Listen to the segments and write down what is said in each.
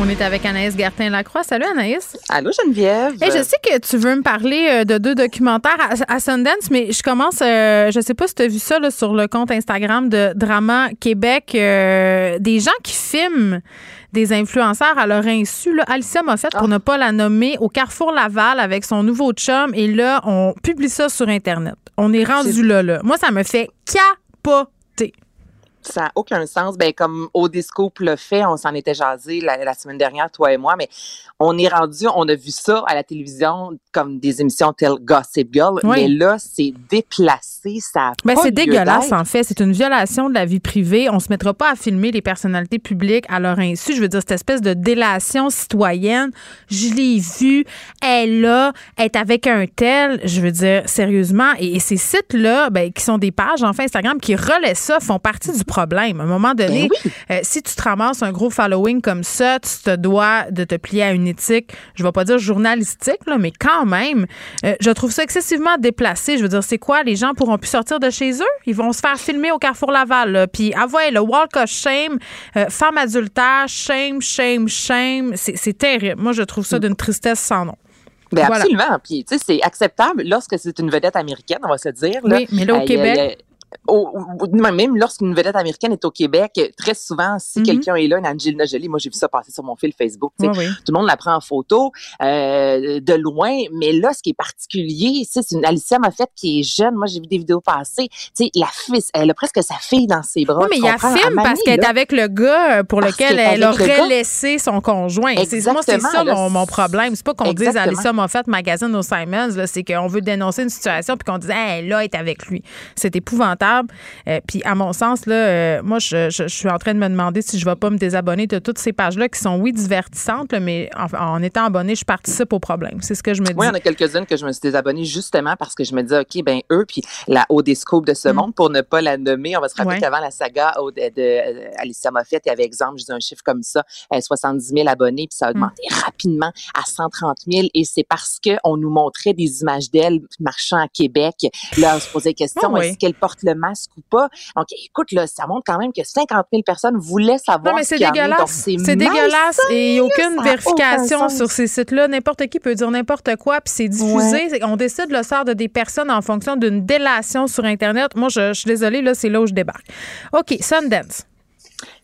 On est avec Anaïs Gertin-Lacroix. Salut Anaïs. Allô Geneviève. Hey, je sais que tu veux me parler euh, de deux documentaires à, à Sundance, mais je commence, euh, je sais pas si tu as vu ça là, sur le compte Instagram de Drama Québec, euh, des gens qui filment des influenceurs à leur insu. Là, Alicia Moffett, pour Ah. ne pas la nommer, au Carrefour Laval avec son nouveau chum, et là, on publie ça sur Internet. On est rendu J'ai- là, là. Moi, ça me fait capoter. Ça n'a aucun sens. Ben, comme Odiscope le fait, on s'en était jasé la, la semaine dernière, toi et moi, mais on est rendu, on a vu ça à la télévision comme des émissions telles Gossip Girl, Oui. mais là, c'est déplacé, ça a Ben, c'est dégueulasse, en fait. C'est une violation de la vie privée. On se mettra pas à filmer les personnalités publiques à leur insu. Je veux dire, cette espèce de délation citoyenne. Je l'ai vue. Elle là. Elle est avec un tel. Je veux dire, sérieusement. Et, et ces sites-là, ben, qui sont des pages, enfin, Instagram, qui relaient ça, font partie du problème. À un moment donné, Ben euh, si tu te ramasses un gros following comme ça, tu te dois de te plier à une éthique, je vais pas dire journalistique, là, mais quand même, euh, je trouve ça excessivement déplacé. Je veux dire, c'est quoi? Les gens pourront plus sortir de chez eux? Ils vont se faire filmer au Carrefour Laval. là. Puis, ah ouais, le walk of shame, euh, femme adultère, shame, shame, shame. C'est terrible. Moi, je trouve ça d'une tristesse sans nom. Ben Voilà. absolument. Puis, tu sais, c'est acceptable lorsque c'est une vedette américaine, on va se dire. Là. Oui, mais là, au Euh, Québec. Au- même lorsqu'une vedette américaine est au Québec, très souvent, si Mhm. quelqu'un est là, une Angelina Jolie, moi j'ai vu ça passer sur mon fil Facebook, Oui, oui. tout le monde la prend en photo euh, de loin, mais là, ce qui est particulier, c'est une Alicia Moffett qui est jeune. Moi, j'ai vu des vidéos passer. La fille, elle a presque sa fille dans ses bras. Oui, mais il y a film parce qu'elle est avec le gars pour Parce lequel elle le aurait laissé son conjoint. C'est- Moi, c'est ça là, mon, mon problème. C'est pas qu'on dise. Alicia Moffett magazine au Simons, c'est qu'on veut dénoncer une situation puis qu'on dise hey, là, elle est avec lui. C'est épouvantable. Euh, puis à mon sens, là, euh, moi, je, je- je suis en train de me demander si je vais pas me désabonner de toutes ces pages-là qui sont, oui, divertissantes, là, mais en, en étant abonné, je participe au problème. C'est ce que je me dis. Oui, il y en a quelques-unes que je me suis désabonnée justement parce que je me disais, OK, ben eux, puis la Odescope de ce Mm. monde, pour ne pas la nommer, on va se rappeler Ouais. qu'avant la saga de, euh, Alicia Moffett, il y avait exemple, je dis un chiffre comme ça, euh, 70 000 abonnés, puis ça a augmenté Mm. rapidement à 130 000 et c'est parce qu'on nous montrait des images d'elle marchant à Québec. Là, on se posait la question, Ah oui. est-ce qu'elle porte le masque ou pas? Donc, écoute, là, ça montre quand même que 50 000 personnes voulaient savoir Non, mais ce c'est dégueulasse. C'est dégueulasse et il n'y a aucune ça vérification sur ces sites-là. N'importe qui peut dire n'importe quoi, puis c'est diffusé. On décide le sort de des personnes en fonction d'une délation sur Internet. Moi, je, je suis désolée, là, c'est là où je débarque. OK, Sundance.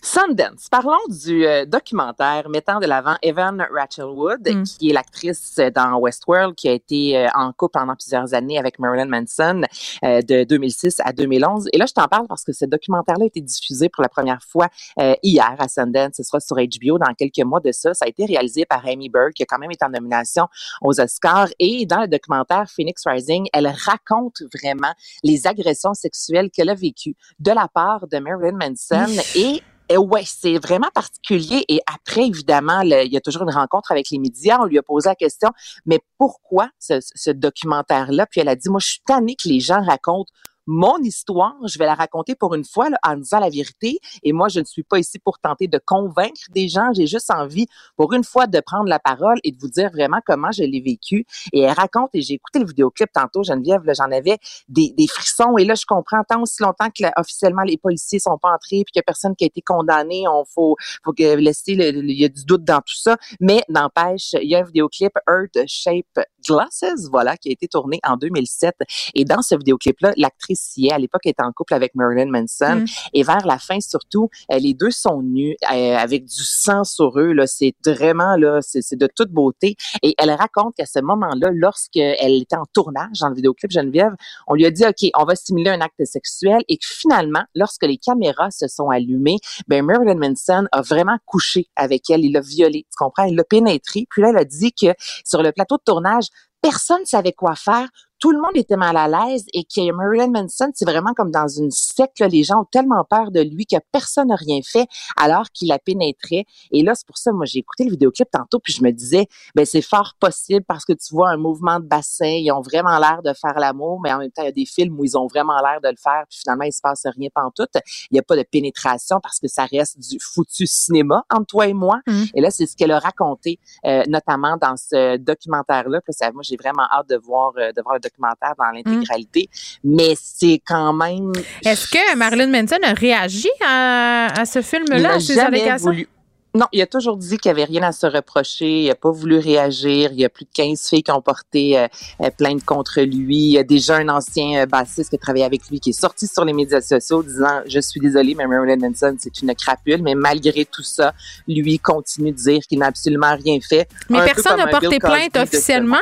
Sundance. Parlons du euh, documentaire mettant de l'avant Evan Rachel Wood, Mm. qui est l'actrice dans Westworld, qui a été euh, en couple pendant plusieurs années avec Marilyn Manson euh, de 2006 à 2011. Et là, je t'en parle parce que ce documentaire-là a été diffusé pour la première fois euh, hier à Sundance. Ce sera sur HBO dans quelques mois de ça. Ça a été réalisé par Amy Berg, qui a quand même été en nomination aux Oscars. Et dans le documentaire Phoenix Rising, elle raconte vraiment les agressions sexuelles qu'elle a vécues de la part de Marilyn Manson et et ouais, c'est vraiment particulier. Et après, évidemment, il y a toujours une rencontre avec les médias. On lui a posé la question, mais pourquoi ce, ce documentaire-là? Puis elle a dit, moi, je suis tannée que les gens racontent mon histoire, je vais la raconter pour une fois là, en disant la vérité. Et moi, je ne suis pas ici pour tenter de convaincre des gens. J'ai juste envie, pour une fois, de prendre la parole et de vous dire vraiment comment je l'ai vécu. Et elle raconte, et j'ai écouté le vidéoclip tantôt, Geneviève, j'en avais des, des frissons. Et là, je comprends tant aussi longtemps que là, officiellement les policiers sont pas entrés, puis qu'il y a personne qui a été condamné. On faut, faut laisser, il y a du doute dans tout ça. Mais n'empêche, il y a un vidéoclip Earth Shape Glasses, voilà, qui a été tourné en 2007. Et dans ce vidéoclip-là, l'actrice y est. À l'époque, était en couple avec Marilyn Manson. Mm. Et vers la fin, surtout, euh, les deux sont nus euh, avec du sang sur eux. Là, c'est vraiment là, c'est c'est de toute beauté. Et elle raconte qu'à ce moment-là, lorsqu'elle était en tournage dans le vidéoclip Geneviève, on lui a dit OK, on va simuler un acte sexuel. Et que finalement, lorsque les caméras se sont allumées, ben Marilyn Manson a vraiment couché avec elle. Il l'a violée, tu comprends? Il l'a pénétrée. Puis là, elle a dit que sur le plateau de tournage, personne savait quoi faire. Tout le monde était mal à l'aise et que Marilyn Manson, c'est vraiment comme dans une secte. là. Les gens ont tellement peur de lui que personne n'a rien fait alors qu'il la pénétrait. Et là, c'est pour ça, moi, j'ai écouté le vidéoclip tantôt puis je me disais, ben c'est fort possible parce que tu vois un mouvement de bassin, ils ont vraiment l'air de faire l'amour, mais en même temps, il y a des films où ils ont vraiment l'air de le faire puis finalement, il se passe rien pantoute. Il n'y a pas de pénétration parce que ça reste du foutu cinéma entre toi et moi. Mhm. Et là, c'est ce qu'elle a raconté, euh, notamment dans ce documentaire-là. Moi, j'ai vraiment hâte de voir, euh, de voir le documentaire dans l'intégralité. Mais c'est quand même. Est-ce que Marilyn Manson a réagi à, à ce il film-là, n'a à ces allégations? voulu. Non, il a toujours dit qu'il avait rien à se reprocher. Il a pas voulu réagir. Il y a plus de 15 filles qui ont porté euh, euh, plainte contre lui. Il y a déjà un ancien euh, bassiste qui a travaillé avec lui qui est sorti sur les médias sociaux disant « Je suis désolé, mais Marilyn Manson, c'est une crapule. » Mais malgré tout ça, lui continue de dire qu'il n'a absolument rien fait. Mais Un personne n'a porté plainte officiellement?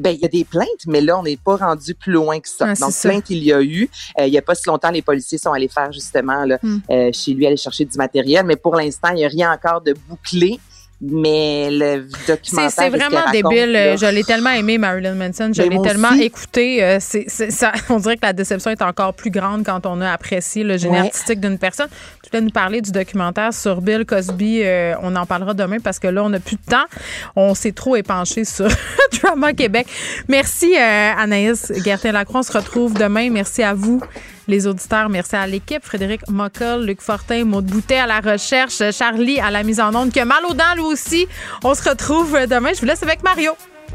Ben, il y a des plaintes, mais là, on n'est pas rendu plus loin que ça. Ah, Donc, ça. plainte, il y a eu. Euh, il y a pas si longtemps, les policiers sont allés faire justement là, Hmm. euh, chez lui, aller chercher du matériel. Mais pour l'instant, il n'y a rien encore de bouclé. Mais le documentaire... c'est vraiment débile. là, Je l'ai tellement aimé, Marilyn Manson. Je l'ai tellement aussi. écouté. Euh, ça, on dirait que la déception est encore plus grande quand on a apprécié le génie Ouais. artistique d'une personne. Tu voulais nous parler du documentaire sur Bill Cosby. Euh, on en parlera demain parce que là, on n'a plus de temps. On s'est trop épanché sur Drama Québec. Merci, euh, Anaïs Gertin-Lacroix. On se retrouve demain. Merci à vous. Les auditeurs, merci à l'équipe. Frédéric Mockel, Luc Fortin, Maud Boutet à la recherche, Charlie à la mise en onde, qui a mal aux dents lui aussi. On se retrouve demain. Je vous laisse avec Mario.